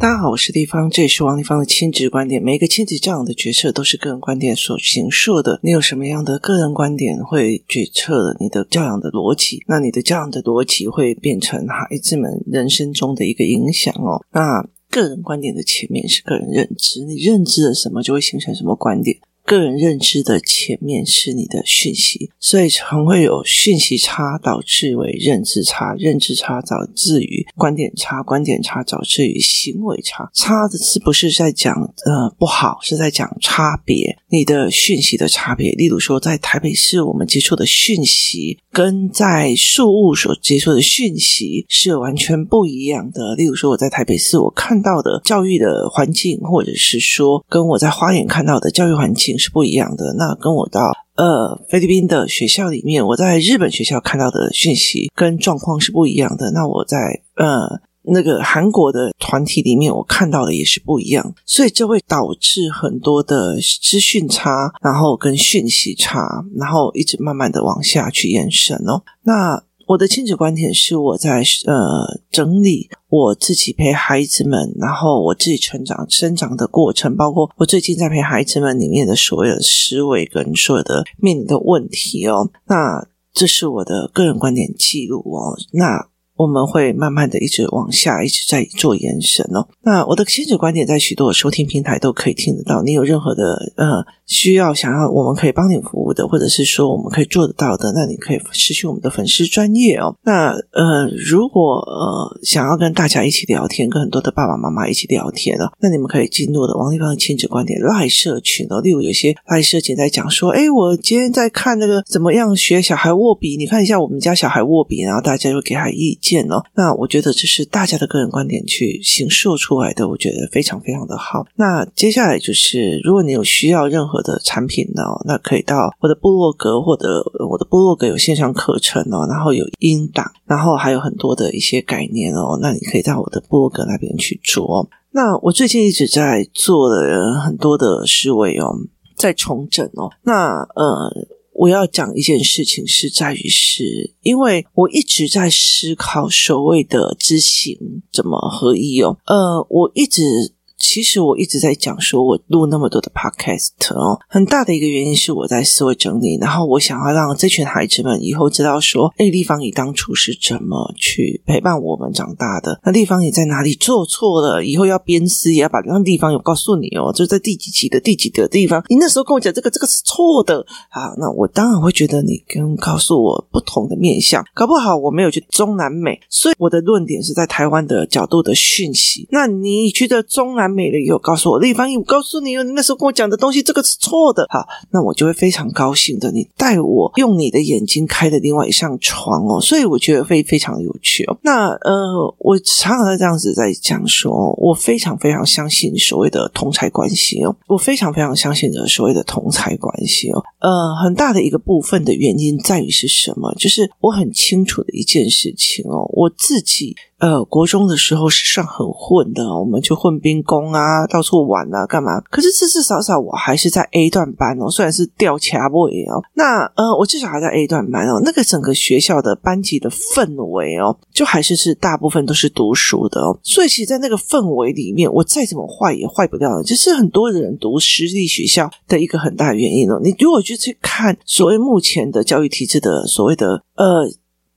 大家好，我是丽芳，这也是王丽芳的亲子观点。每一个亲子教养的决策都是个人观点所形塑的。你有什么样的个人观点，会决策你的教养的逻辑？那你的教养的逻辑会变成孩子们人生中的一个影响哦。那个人观点的前面是个人认知，你认知了什么，就会形成什么观点。个人认知的前面是你的讯息，所以常会有讯息差导致为认知差，认知差导致于观点差，观点差导致于行为差。差的是不是在讲呃不好，是在讲差别，你的讯息的差别。例如说，在台北市我们接触的讯息，跟在树屋所接触的讯息是完全不一样的。例如说，我在台北市我看到的教育的环境，或者是说跟我在花莲看到的教育环境。是不一样的。那跟我到呃菲律宾的学校里面，我在日本学校看到的讯息跟状况是不一样的。那我在呃那个韩国的团体里面，我看到的也是不一样。所以这会导致很多的资讯差，然后跟讯息差，然后一直慢慢的往下去延伸哦。那我的亲子观点是我在呃整理我自己陪孩子们，然后我自己成长生长的过程，包括我最近在陪孩子们里面的所有的思维跟所有的面临的问题哦。那这是我的个人观点记录哦。那。我们会慢慢的一直往下，一直在做延伸哦。那我的亲子观点在许多收听平台都可以听得到。你有任何的呃需要，想要我们可以帮你服务的，或者是说我们可以做得到的，那你可以私讯我们的粉丝专业哦。那呃，如果呃想要跟大家一起聊天，跟很多的爸爸妈妈一起聊天哦，那你们可以进入的王立芳亲子观点赖社群哦。例如有些赖社群在讲说，哎，我今天在看那个怎么样学小孩握笔，你看一下我们家小孩握笔，然后大家就给他意见。见哦，那我觉得这是大家的个人观点去形塑出来的，我觉得非常非常的好。那接下来就是，如果你有需要任何我的产品呢，那可以到我的部落格或者我的部落格有线上课程哦，然后有音档，然后还有很多的一些概念哦，那你可以到我的部落格那边去做。那我最近一直在做的很多的思维哦，在重整哦，那呃。我要讲一件事情，是在于是，因为我一直在思考所谓的知行怎么合一哦，呃，我一直。其实我一直在讲，说我录那么多的 podcast 哦，很大的一个原因是我在思维整理，然后我想要让这群孩子们以后知道说，哎，丽芳你当初是怎么去陪伴我们长大的？那丽芳你在哪里做错了？以后要鞭尸也要把让丽芳有告诉你哦，就在第几集的第几的地方，你那时候跟我讲这个这个是错的啊，那我当然会觉得你跟告诉我不同的面向，搞不好我没有去中南美，所以我的论点是在台湾的角度的讯息。那你觉得中南美了以后告诉我，丽芳，我告诉你哦，你那时候跟我讲的东西，这个是错的。好，那我就会非常高兴的，你带我用你的眼睛开的另外一扇窗哦，所以我觉得会非常有趣哦。那呃，我常常在这样子在讲说，我非常非常相信所谓的同财关系哦，我非常非常相信的所谓的同财关系哦。呃，很大的一个部分的原因在于是什么？就是我很清楚的一件事情哦，我自己。呃，国中的时候是算很混的，我们去混兵工啊，到处玩啊，干嘛？可是至至少少我还是在 A 段班哦，虽然是吊卡位哦。那呃，我至少还在 A 段班哦。那个整个学校的班级的氛围哦，就还是是大部分都是读书的哦。所以其实，在那个氛围里面，我再怎么坏也坏不掉的。就是很多人读私立学校的一个很大原因哦。你如果就去看所谓目前的教育体制的所谓的呃。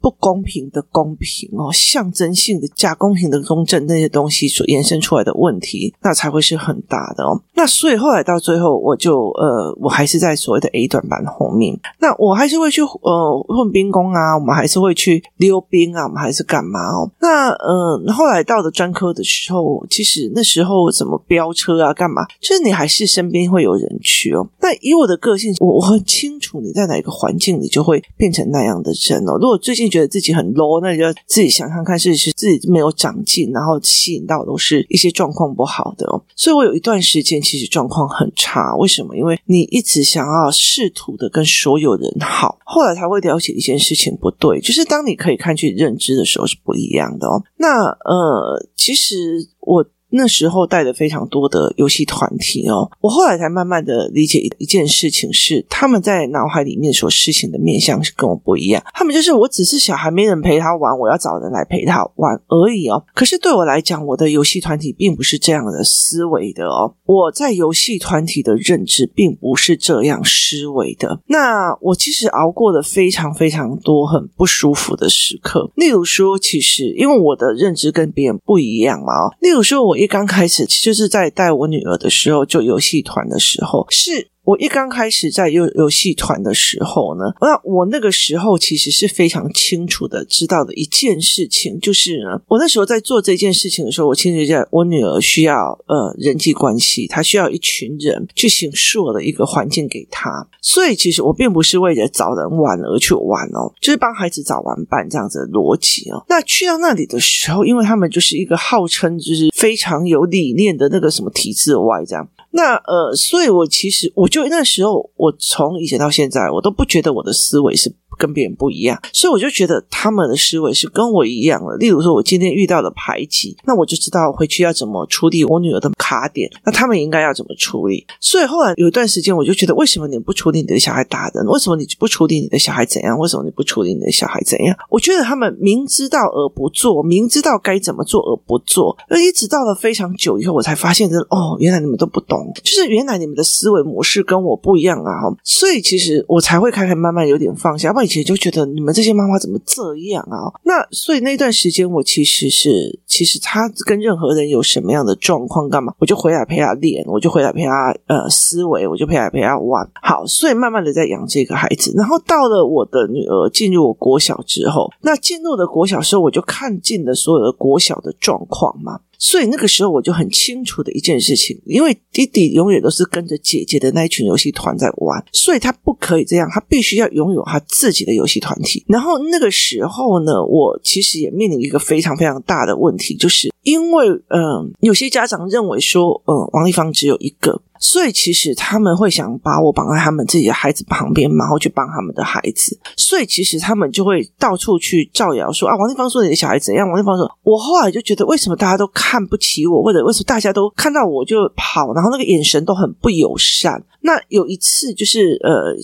不公平的公平哦，象征性的假公平的公正那些东西所延伸出来的问题，那才会是很大的哦。那所以后来到最后，我就呃，我还是在所谓的 A 段班后面。那我还是会去呃混兵工啊，我们还是会去溜冰啊，我们还是干嘛哦？那呃，后来到了专科的时候，其实那时候怎么飙车啊，干嘛？就是你还是身边会有人去哦。那以我的个性，我我很清楚你在哪一个环境里就会变成那样的人哦。如果最近。觉得自己很 low，那你就自己想想看，是是自己没有长进，然后吸引到都是一些状况不好的哦。所以我有一段时间其实状况很差，为什么？因为你一直想要试图的跟所有人好，后来才会了解一件事情不对，就是当你可以看去认知的时候是不一样的哦。那呃，其实我。那时候带的非常多的游戏团体哦。我后来才慢慢的理解一件事情是，他们在脑海里面所实行的面向是跟我不一样。他们就是我只是小孩，没人陪他玩，我要找人来陪他玩而已哦。可是对我来讲，我的游戏团体并不是这样的思维的哦。我在游戏团体的认知并不是这样思维的。那我其实熬过了非常非常多很不舒服的时刻。例如说，其实因为我的认知跟别人不一样嘛哦。例如说，我一刚开始就是在带我女儿的时候，就游戏团的时候是。我一刚开始在游游戏团的时候呢，那我那个时候其实是非常清楚的知道的一件事情，就是呢，我那时候在做这件事情的时候，我清楚在我女儿需要呃人际关系，她需要一群人去形塑的一个环境给她，所以其实我并不是为了找人玩而去玩哦，就是帮孩子找玩伴这样子的逻辑哦。那去到那里的时候，因为他们就是一个号称就是非常有理念的那个什么体制外这样。那呃，所以我其实我就那时候，我从以前到现在，我都不觉得我的思维是。跟别人不一样，所以我就觉得他们的思维是跟我一样的。例如说，我今天遇到了排挤，那我就知道回去要怎么处理我女儿的卡点，那他们应该要怎么处理。所以后来有一段时间，我就觉得，为什么你不处理你的小孩打人？为什么你不处理你的小孩怎样？为什么你不处理你的小孩怎样？我觉得他们明知道而不做，明知道该怎么做而不做。而一直到了非常久以后，我才发现，真的哦，原来你们都不懂，就是原来你们的思维模式跟我不一样啊。所以其实我才会开始慢慢有点放下，不以前就觉得你们这些妈妈怎么这样啊？那所以那段时间我其实是，其实他跟任何人有什么样的状况干嘛，我就回来陪他练，我就回来陪他呃思维，我就陪来陪他玩。好，所以慢慢的在养这个孩子。然后到了我的女儿进入我国小之后，那进入了国小时候，我就看尽了所有的国小的状况嘛。所以那个时候我就很清楚的一件事情，因为弟弟永远都是跟着姐姐的那一群游戏团在玩，所以他不可以这样，他必须要拥有他自己的游戏团体。然后那个时候呢，我其实也面临一个非常非常大的问题，就是因为嗯、有些家长认为说，呃，王立芳只有一个。所以其实他们会想把我绑在他们自己的孩子旁边，然后去帮他们的孩子。所以其实他们就会到处去造谣说啊，王立芳说你的小孩怎样？王立芳说，我后来就觉得为什么大家都看不起我，或者为什么大家都看到我就跑，然后那个眼神都很不友善。那有一次就是呃。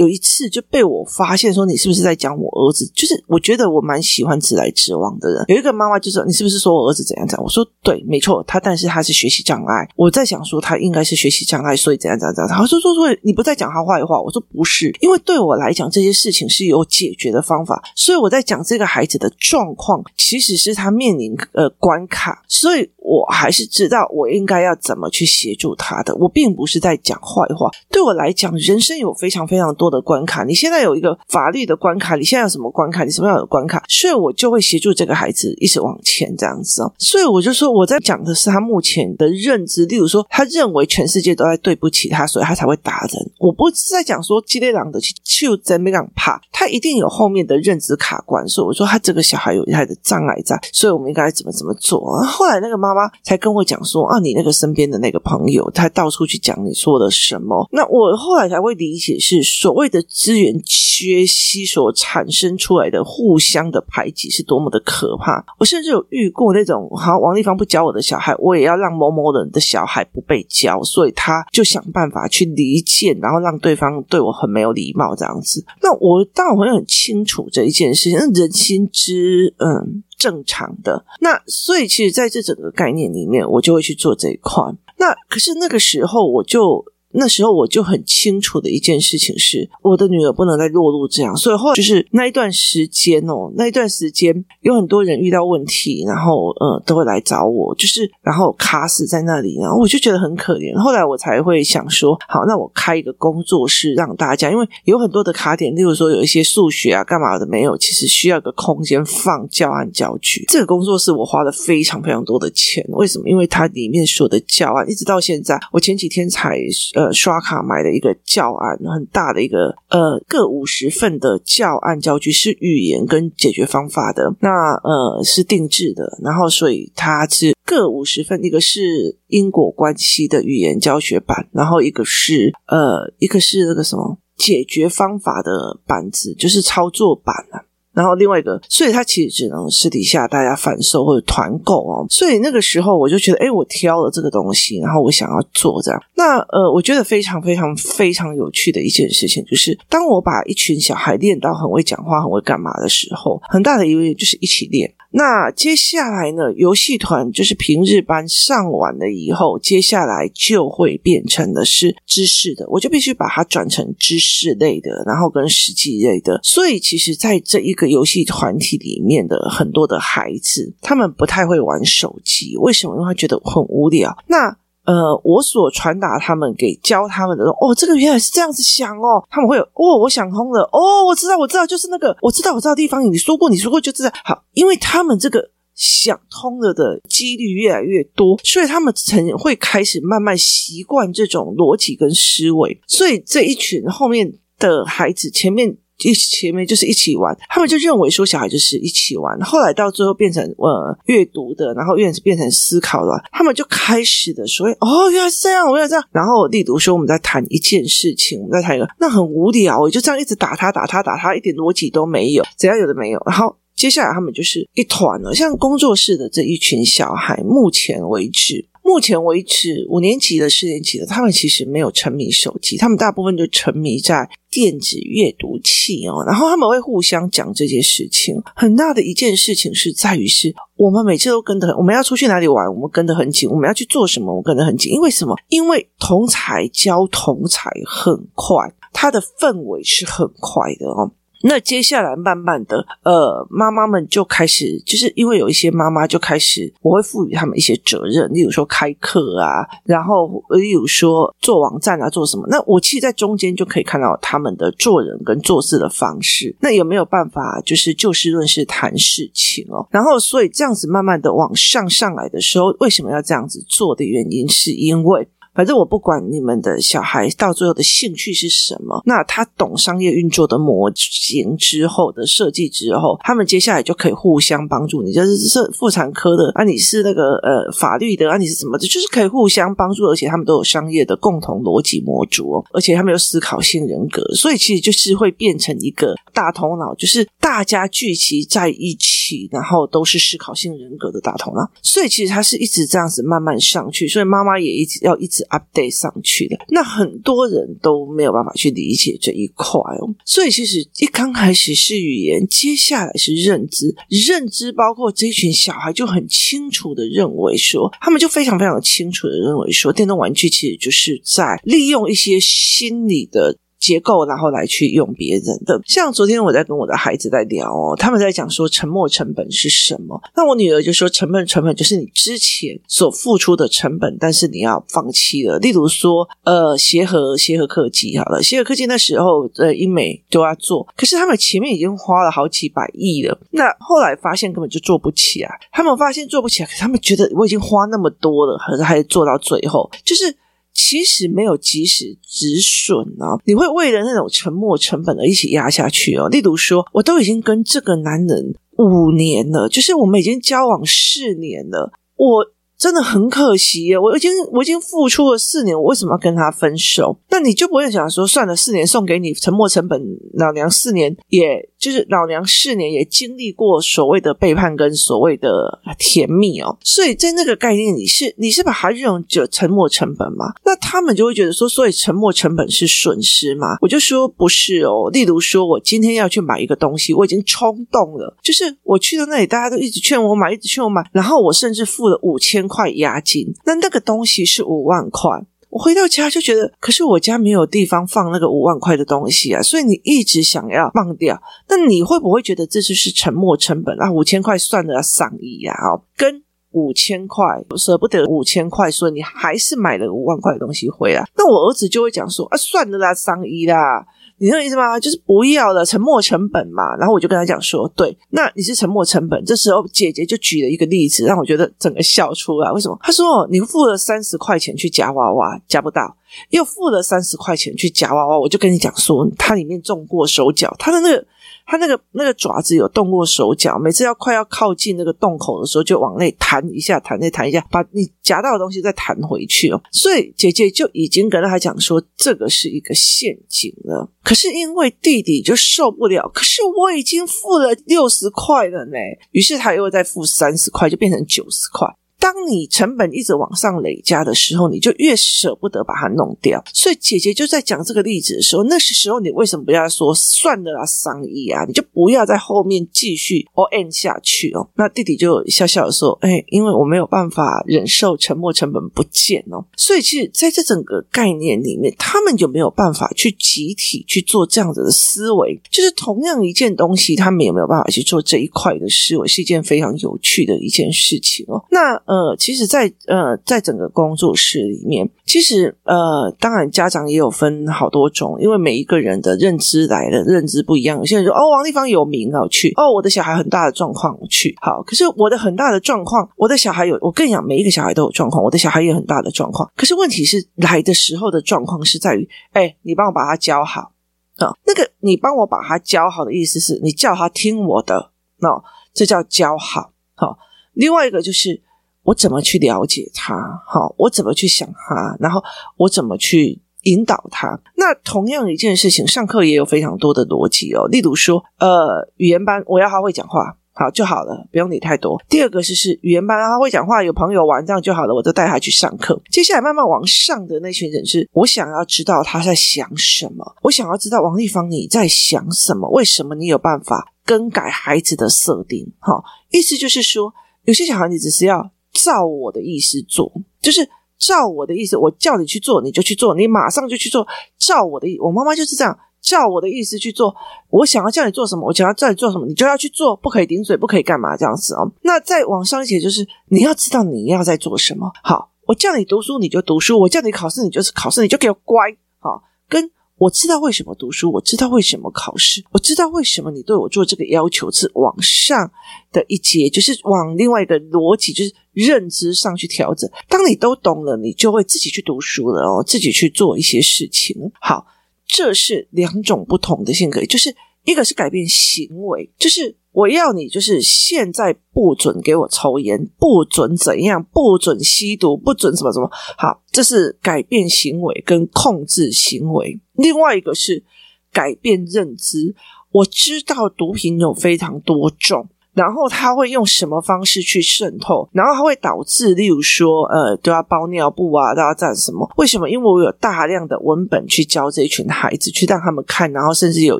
有一次就被我发现说，你是不是在讲我儿子？就是我觉得我蛮喜欢直来直往的人。有一个妈妈就说，你是不是说我儿子怎样怎样？我说对，没错，他但是他是学习障碍。我在想说他应该是学习障碍，所以怎样怎样怎样。他说说说你不在讲他坏话。我说不是，因为对我来讲这些事情是有解决的方法。所以我在讲这个孩子的状况，其实是他面临呃关卡，所以我还是知道我应该要怎么去协助他的。我并不是在讲坏话。对我来讲，人生有非常非常多的关卡，你现在有一个法律的关卡，你现在有什么关卡？你什么样的关卡？所以我就会协助这个孩子一直往前这样子哦。所以我就说，我在讲的是他目前的认知，例如说，他认为全世界都在对不起他，所以他才会打人。我不是在讲说激烈狼的去就在没让怕，他一定有后面的认知卡关。所以我说，他这个小孩有他的障碍在，所以我们应该怎么怎么做啊。后来那个妈妈才跟我讲说啊，你那个身边的那个朋友，他到处去讲你说的什么。那我后来才会理解，是所谓的。资源缺席所产生出来的互相的排挤是多么的可怕！我甚至有遇过那种，好，王立芳不教我的小孩，我也要让某某人的小孩不被教，所以他就想办法去离间，然后让对方对我很没有礼貌这样子。那我当然会很清楚这一件事情，人心之嗯正常的。那所以其实在这整个概念里面，我就会去做这一块。那可是那个时候我就。那时候我就很清楚的一件事情是，我的女儿不能再落入这样，所以后来就是那一段时间哦，那一段时间有很多人遇到问题，然后呃都会来找我，就是然后卡死在那里，然后我就觉得很可怜。后来我才会想说，好，那我开一个工作室让大家，因为有很多的卡点，例如说有一些数学啊干嘛的没有，其实需要一个空间放教案教具。这个工作室我花了非常非常多的钱，为什么？因为它里面所有的教案，一直到现在，我前几天才。呃刷卡买的一个教案，很大的一个呃，各五十份的教案教具，是语言跟解决方法的。那呃是定制的，然后所以它是各五十份，一个是因果关系的语言教学版，然后一个是呃一个是那个什么解决方法的板子，就是操作版啊。然后另外一个，所以他其实只能私底下大家贩售或者团购哦。所以那个时候我就觉得，哎，我挑了这个东西，然后我想要做这样。那呃，我觉得非常非常非常有趣的一件事情，就是当我把一群小孩练到很会讲话、很会干嘛的时候，很大的一个就是一起练。那接下来呢，游戏团就是平日班上完了以后，接下来就会变成的是知识的，我就必须把它转成知识类的，然后跟实际类的。所以其实，在这一个游戏团体里面的很多的孩子，他们不太会玩手机，为什么？因为他觉得很无聊。那呃，我所传达他们给教他们的哦，这个原来是这样子想哦，他们会有哦，我想通了。哦，我知道，我知道，就是那个，我知道，我知道地方，你说过，你说过，就知道好，因为他们这个想通了的几率越来越多，所以他们曾会开始慢慢习惯这种逻辑跟思维，所以这一群后面的孩子前面。一前面就是一起玩，他们就认为说小孩就是一起玩，后来到最后变成呃阅读的，然后变变成思考的，他们就开始的说哦，原来是这样，原来这样。然后例如说我们在谈一件事情，我们在谈一个，那很无聊，我就这样一直打他打他打他，一点逻辑都没有，怎样有的没有。然后接下来他们就是一团了，像工作室的这一群小孩，目前为止。目前为止，五年级的、四年级的，他们其实没有沉迷手机，他们大部分就沉迷在电子阅读器哦。然后他们会互相讲这件事情。很大的一件事情是在于，是我们每次都跟得很，我们要出去哪里玩，我们跟得很紧；我们要去做什么，我们跟得很紧。因为什么？因为同侪教同侪很快，它的氛围是很快的哦。那接下来慢慢的，呃，妈妈们就开始，就是因为有一些妈妈就开始，我会赋予他们一些责任，例如说开课啊，然后例如说做网站啊，做什么？那我其实，在中间就可以看到他们的做人跟做事的方式。那有没有办法，就是就事论事谈事情哦？然后，所以这样子慢慢的往上上来的时候，为什么要这样子做的原因，是因为。反正我不管你们的小孩到最后的兴趣是什么，那他懂商业运作的模型之后的设计之后，他们接下来就可以互相帮助你。就是是妇产科的啊，你是那个呃法律的啊，你是什么的，就是可以互相帮助，而且他们都有商业的共同逻辑模组哦，而且他们有思考性人格，所以其实就是会变成一个大头脑，就是大家聚集在一起，然后都是思考性人格的大头脑。所以其实他是一直这样子慢慢上去，所以妈妈也一直要一直。update 上去的，那很多人都没有办法去理解这一块哦。所以其实一刚开始是语言，接下来是认知，认知包括这一群小孩就很清楚的认为说，他们就非常非常清楚的认为说，电动玩具其实就是在利用一些心理的。结构，然后来去用别人的。像昨天我在跟我的孩子在聊哦，他们在讲说沉没成本是什么。那我女儿就说，成本成本就是你之前所付出的成本，但是你要放弃了。例如说，呃，协和协和科技好了，协和科技那时候呃英美都要做，可是他们前面已经花了好几百亿了。那后来发现根本就做不起来，他们发现做不起来，可是他们觉得我已经花那么多了，可是还是做到最后，就是。其实没有及时止损啊，你会为了那种沉没成本而一起压下去哦。例如说，我都已经跟这个男人五年了，就是我们已经交往四年了，我。真的很可惜耶，我已经我已经付出了四年，我为什么要跟他分手？那你就不会想说，算了，四年送给你沉没成本，老娘四年，也就是老娘四年也经历过所谓的背叛跟所谓的甜蜜哦，所以在那个概念里是你是把它认为就沉没成本吗？那他们就会觉得说，所以沉没成本是损失吗？我就说不是哦。例如说，我今天要去买一个东西，我已经冲动了，就是我去到那里，大家都一直劝我买，一直劝我买，然后我甚至付了五千。块押金，那那个东西是五万块。我回到家就觉得，可是我家没有地方放那个五万块的东西啊，所以你一直想要放掉。那你会不会觉得这就是沉没成本啊？五千块算得了上亿啊，跟五千块舍不得五千块，所以你还是买了五万块的东西回来。那我儿子就会讲说啊，算了啦，上亿啦。你那意思吗？就是不要了，沉没成本嘛。然后我就跟他讲说，对，那你是沉没成本。这时候姐姐就举了一个例子，让我觉得整个笑出来。为什么？她说，你付了三十块钱去夹娃娃，夹不到，又付了三十块钱去夹娃娃。我就跟你讲说，它里面中过手脚，它的那个。他那个那个爪子有动过手脚，每次要快要靠近那个洞口的时候，就往内弹一下，弹内弹一下，把你夹到的东西再弹回去哦。所以姐姐就已经跟他讲说，这个是一个陷阱了。可是因为弟弟就受不了，可是我已经付了六十块了呢，于是他又再付三十块，就变成九十块。当你成本一直往上累加的时候，你就越舍不得把它弄掉。所以姐姐就在讲这个例子的时候，那是时候你为什么不要说算了啊，桑伊啊，你就不要在后面继续哦 end 下去哦。那弟弟就笑笑说：“哎，因为我没有办法忍受沉没成本不见哦。”所以其实在这整个概念里面，他们有没有办法去集体去做这样子的思维？就是同样一件东西，他们有没有办法去做这一块的思维，是一件非常有趣的一件事情哦。那呃，其实在，呃，在整个工作室里面，其实呃，当然家长也有分好多种，因为每一个人的认知来的认知不一样。有些人说：“哦，王丽芳有名啊，我去。”哦，我的小孩很大的状况，我去。好，可是我的很大的状况，我的小孩有，我跟你讲，每一个小孩都有状况，我的小孩也有很大的状况。可是问题是，来的时候的状况是在于，哎，你帮我把他教好啊、那个，你帮我把他教好的意思是你叫他听我的，那、哦、这叫教好。好、哦，另外一个就是。我怎么去了解他？好，我怎么去想他？然后我怎么去引导他？那同样一件事情，上课也有非常多的逻辑哦。例如说，呃，语言班我要他会讲话，好就好了，不用理太多。第二个是是语言班他会讲话，有朋友玩这样就好了，我就带他去上课。接下来慢慢往上的那群人是，我想要知道他在想什么，我想要知道王立芳你在想什么？为什么你有办法更改孩子的设定？好，意思就是说，有些小孩你只是要。照我的意思做，就是照我的意思，我叫你去做，你就去做，你马上就去做。照我的意，我妈妈就是这样，照我的意思去做。我想要叫你做什么，我想要叫你做什么，你就要去做，不可以顶嘴，不可以干嘛这样子哦。那再往上一节，就是你要知道你要在做什么。好，我叫你读书，你就读书；我叫你考试，你就是考试，你就给我乖。好，跟。我知道为什么读书，我知道为什么考试，我知道为什么你对我做这个要求是往上的一阶，就是往另外一个逻辑，就是认知上去调整。当你都懂了，你就会自己去读书了哦，自己去做一些事情。好，这是两种不同的性格，就是一个是改变行为，就是。我要你就是现在不准给我抽烟，不准怎样，不准吸毒，不准什么什么。好，这是改变行为跟控制行为。另外一个是改变认知。我知道毒品有非常多种。然后他会用什么方式去渗透？然后他会导致，例如说，呃，都要包尿布啊，都要干什么？为什么？因为我有大量的文本去教这一群孩子，去让他们看，然后甚至有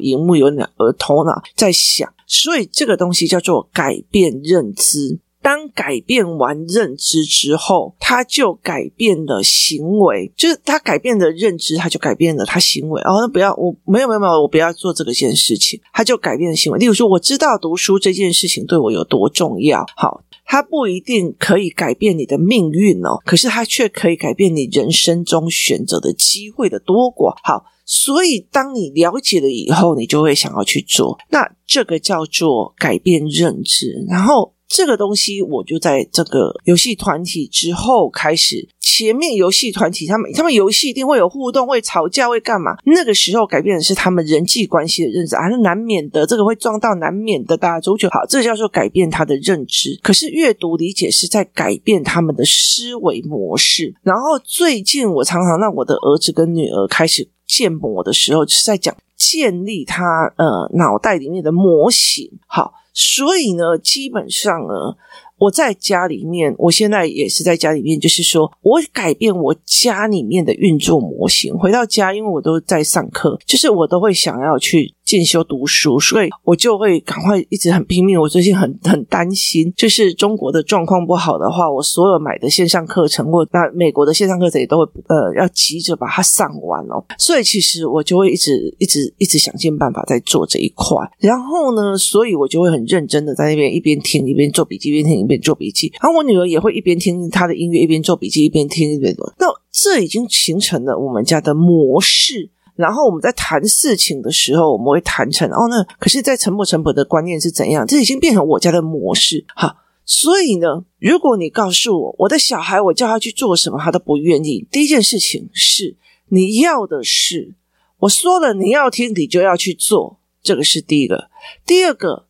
荧幕，有两个头脑在想，所以这个东西叫做改变认知。当改变完认知之后，他就改变了行为，就是他改变了认知，他就改变了他行为。哦，那不要，我没有没有没有，我不要做这个件事情，他就改变了行为。例如说，我知道读书这件事情对我有多重要，好，他不一定可以改变你的命运哦，可是他却可以改变你人生中选择的机会的多寡。好，所以当你了解了以后，你就会想要去做，那这个叫做改变认知，然后。这个东西，我就在这个游戏团体之后开始。前面游戏团体他们，他们游戏一定会有互动，会吵架，会干嘛？那个时候改变的是他们人际关系的认知，还是难免的。这个会撞到，难免的。大家足球好，这个叫做改变他的认知。可是阅读理解是在改变他们的思维模式。然后最近我常常让我的儿子跟女儿开始建模的时候，是在讲建立他呃脑袋里面的模型。好。所以呢，基本上呢。我在家里面，我现在也是在家里面，就是说我改变我家里面的运作模型。回到家，因为我都在上课，就是我都会想要去进修读书，所以我就会赶快一直很拼命。我最近很很担心，就是中国的状况不好的话，我所有买的线上课程或那美国的线上课程也都会呃要急着把它上完哦。所以其实我就会一直一直一直想尽办法在做这一块。然后呢，所以我就会很认真的在那边一边听一边做笔记，一边听一。边做笔记，然后我女儿也会一边听她的音乐，一边做笔记，一边听一边做。那这已经形成了我们家的模式。然后我们在谈事情的时候，我们会谈成哦，那可是，在沉没成本的观念是怎样？这已经变成我家的模式。哈，所以呢，如果你告诉我，我的小孩，我叫他去做什么，他都不愿意。第一件事情是，你要的是我说了，你要听，你就要去做，这个是第一个。第二个，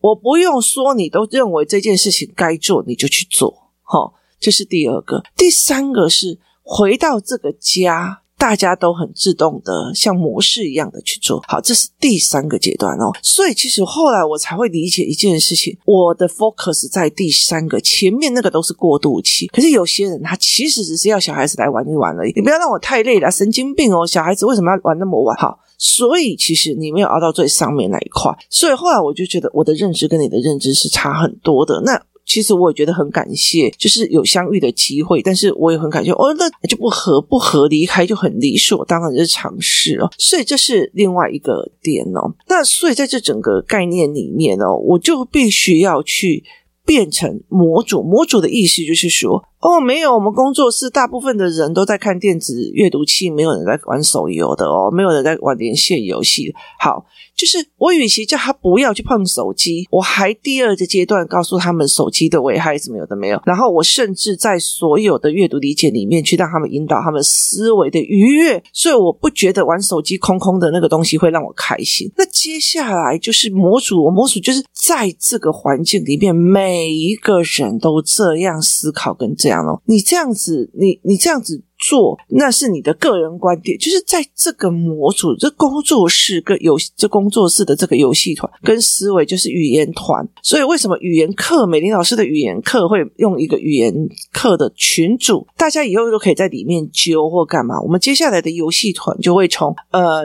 我不用说，你都认为这件事情该做，你就去做。好，这是第二个。第三个是回到这个家。大家都很自动的像模式一样的去做好，这是第三个阶段哦。所以其实后来我才会理解一件事情，我的 focus 在第三个，前面那个都是过渡期。可是有些人他其实只是要小孩子来玩一玩而已，你不要让我太累了，神经病哦！小孩子为什么要玩那么晚？好，所以其实你没有熬到最上面那一块。所以后来我就觉得我的认知跟你的认知是差很多的。那。其实我也觉得很感谢，就是有相遇的机会，但是我也很感谢哦，那就不合不合，离开就很理所当然的尝试哦，所以这是另外一个点哦。那所以在这整个概念里面哦，我就必须要去变成模组。模组的意思就是说。哦，没有，我们工作室大部分的人都在看电子阅读器，没有人在玩手游的哦，没有人在玩连线游戏。好，就是我与其叫他不要去碰手机，我还第二个阶段告诉他们手机的危害怎么有的没有，然后我甚至在所有的阅读理解里面去让他们引导他们思维的愉悦，所以我不觉得玩手机空空的那个东西会让我开心。那接下来就是模组，我模组就是在这个环境里面，每一个人都这样思考跟这。讲哦，你这样子，你你这样子做，那是你的个人观点。就是在这个模组、这工作室跟游这工作室的这个游戏团跟思维，就是语言团。所以为什么语言课美玲老师的语言课会用一个语言课的群组？大家以后都可以在里面揪或干嘛？我们接下来的游戏团就会从呃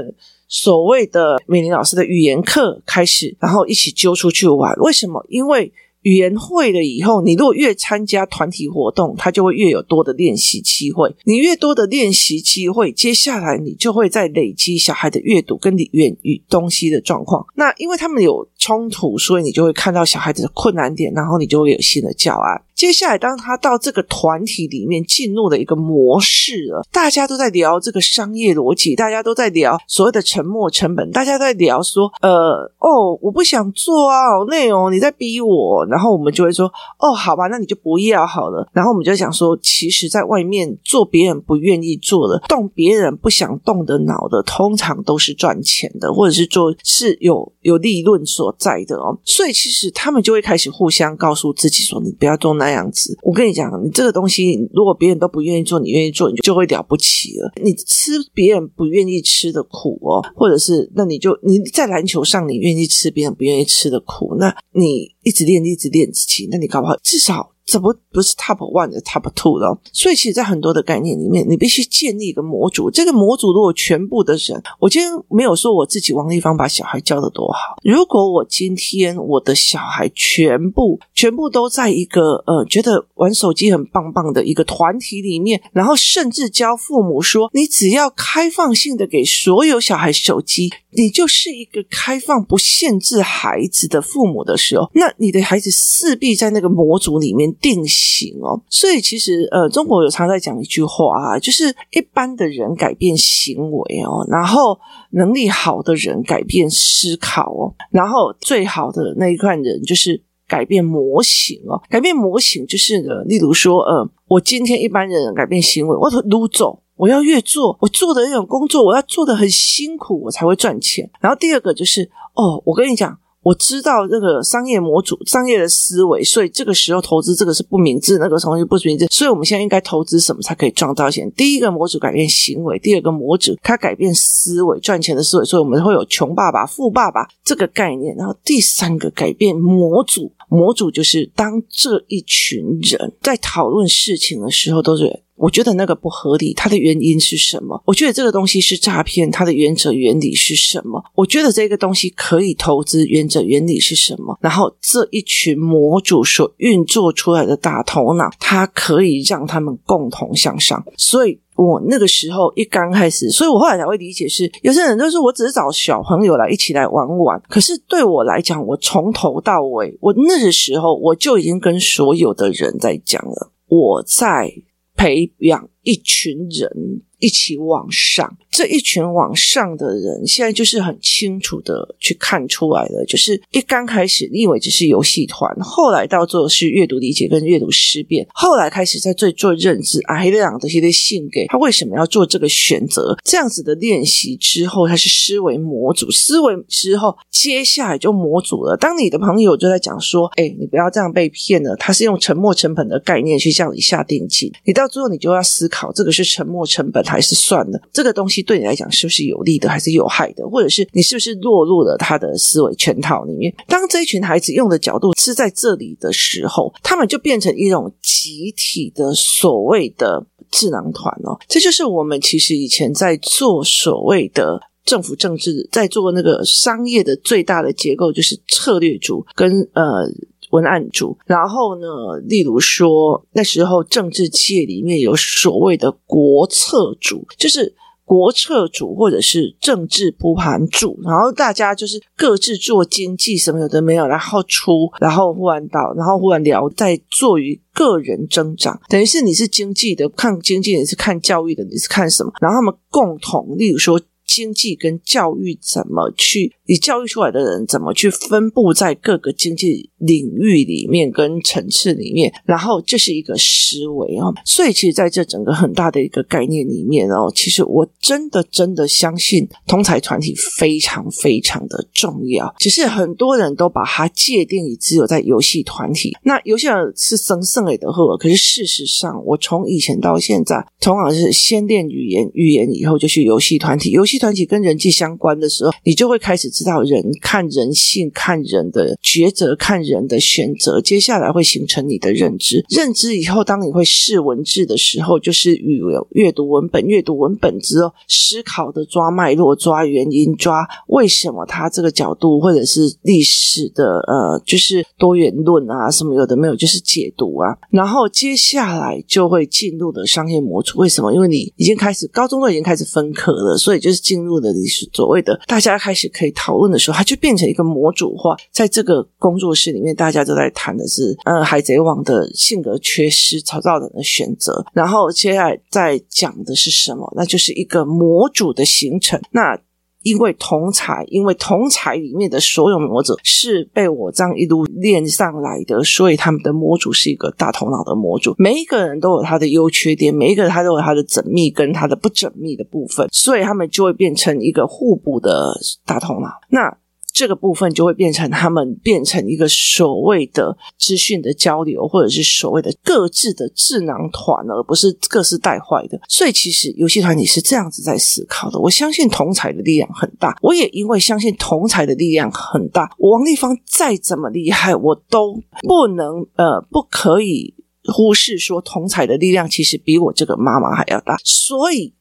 所谓的美玲老师的语言课开始，然后一起揪出去玩。为什么？因为语言会了以后，你如果越参加团体活动，他就会越有多的练习机会。你越多的练习机会，接下来你就会在累积小孩的阅读跟语言与东西的状况。那因为他们有冲突，所以你就会看到小孩子的困难点，然后你就会有新的教案。接下来，当他到这个团体里面进入了一个模式了，大家都在聊这个商业逻辑，大家都在聊所谓的沉没成本，大家都在聊说，呃，哦，我不想做啊，好累哦，你在逼我，然后我们就会说，哦，好吧，那你就不要好了。然后我们就讲说，其实，在外面做别人不愿意做的，动别人不想动的脑的，通常都是赚钱的，或者是做是有有利润所在的哦。所以，其实他们就会开始互相告诉自己说，你不要做那。那样子，我跟你讲，你这个东西，如果别人都不愿意做，你愿意做，你就就会了不起了。你吃别人不愿意吃的苦哦，或者是那你就你在篮球上，你愿意吃别人不愿意吃的苦，那你一直练，一直练自己，那你搞不好至少。怎么不是 top one 的 top two 了，所以其实，在很多的概念里面，你必须建立一个模组。这个模组如果全部的人，我今天没有说我自己王立芳把小孩教得多好。如果我今天我的小孩全部全部都在一个呃觉得玩手机很棒棒的一个团体里面，然后甚至教父母说，你只要开放性的给所有小孩手机，你就是一个开放不限制孩子的父母的时候，那你的孩子势必在那个模组里面。定型哦，所以其实呃，中国有常在讲一句话啊，就是一般的人改变行为哦，然后能力好的人改变思考哦，然后最好的那一块人就是改变模型哦，改变模型就是呢，例如说呃，我今天一般人改变行为，我撸走，我要越做，我做的那种工作，我要做的很辛苦，我才会赚钱。然后第二个就是哦，我跟你讲。我知道这个商业模组、商业的思维，所以这个时候投资这个是不明智，那个东西不明智，所以我们现在应该投资什么才可以赚到钱？第一个模组改变行为，第二个模组它改变思维，赚钱的思维，所以我们会有穷爸爸、富爸爸这个概念。然后第三个改变模组，模组就是当这一群人在讨论事情的时候，都是。我觉得那个不合理，它的原因是什么？我觉得这个东西是诈骗，它的原则原理是什么？我觉得这个东西可以投资，原则原理是什么？然后这一群模组所运作出来的大头脑，它可以让他们共同向上。所以我那个时候一刚开始，所以我后来才会理解是，有些人都是我只是找小朋友来一起来玩玩，可是对我来讲，我从头到尾，我那个时候我就已经跟所有的人在讲了，我在。培养一群人一起往上，这一群往上的人，现在就是很清楚的去看出来了，就是一刚开始，你以为只是游戏团，后来到做的是阅读理解跟阅读思辨，后来开始在做做认知啊，黑亮的这些性给他为什么要做这个选择，这样子的练习之后，他是思维模组，思维之后，接下来就模组了。当你的朋友就在讲说，哎，你不要这样被骗了，他是用沉没成本的概念去向你下定金，你到最后你就要思考，这个是沉没成本。还是算了，这个东西对你来讲是不是有利的，还是有害的？或者是你是不是落入了他的思维圈套里面？当这一群孩子用的角度是在这里的时候，他们就变成一种集体的所谓的智囊团哦。这就是我们其实以前在做所谓的政府政治，在做那个商业的最大的结构，就是策略组跟呃。文案组，然后呢，例如说那时候政治界里面有所谓的国策组，就是国策主或者是政治铺盘主，然后大家就是各自做经济什么有的没有，然后出，然后忽然到，然后忽然聊，在做于个人增长，等于是你是经济的看经济，你是看教育的，你是看什么？然后他们共同，例如说。经济跟教育怎么去？你教育出来的人怎么去分布在各个经济领域里面跟层次里面？然后这是一个思维哦。所以其实在这整个很大的一个概念里面哦，其实我真的真的相信同侪团体非常非常的重要。只是很多人都把它界定于只有在游戏团体。那游戏是生胜利的货，可是事实上，我从以前到现在，同样是先练语言，语言以后就去游戏团体，游戏。团体跟人际相关的时候，你就会开始知道人看人性、看人的抉择、看人的选择。接下来会形成你的认知，认知以后，当你会试文字的时候，就是语阅读文本，阅读文本之后，思考的抓脉络、抓原因、抓为什么他这个角度，或者是历史的呃，就是多元论啊，什么有的没有，就是解读啊。然后接下来就会进入的商业模组。为什么？因为你已经开始高中都已经开始分科了，所以就是。进入的历史，所谓的大家开始可以讨论的时候，它就变成一个模组化。在这个工作室里面，大家都在谈的是，呃，海贼王的性格缺失，曹操人的选择。然后接下来再讲的是什么？那就是一个模组的形成。那因为同才，因为同才里面的所有魔者是被我这样一路练上来的，所以他们的魔主是一个大头脑的魔主。每一个人都有他的优缺点，每一个人他都有他的缜密跟他的不缜密的部分，所以他们就会变成一个互补的大头脑。那。这个部分就会变成他们变成一个所谓的资讯的交流，或者是所谓的各自的智囊团，而不是各自带坏的。所以，其实游戏团体是这样子在思考的。我相信同侪的力量很大，我也因为相信同侪的力量很大，王立芳再怎么厉害，我都不能呃，不可以忽视说同侪的力量其实比我这个妈妈还要大。所以。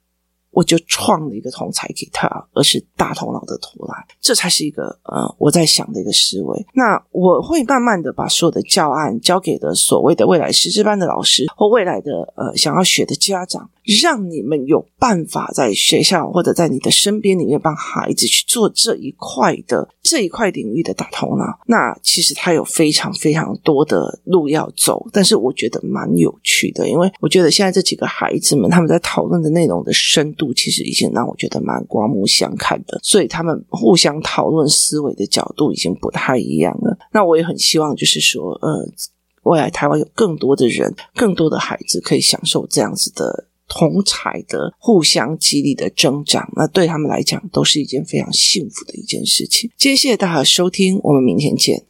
我就创了一个同才给他，而是大头脑的图案，这才是一个呃我在想的一个思维。那我会慢慢的把所有的教案交给的所谓的未来师资班的老师或未来的呃想要学的家长。让你们有办法在学校或者在你的身边里面帮孩子去做这一块的这一块领域的大头脑。那其实他有非常非常多的路要走，但是我觉得蛮有趣的，因为我觉得现在这几个孩子们他们在讨论的内容的深度，其实已经让我觉得蛮刮目相看的。所以他们互相讨论思维的角度已经不太一样了。那我也很希望，就是说，呃，未来台湾有更多的人，更多的孩子可以享受这样子的。同才的互相激励的增长，那对他们来讲都是一件非常幸福的一件事情。今天谢谢大家收听，我们明天见。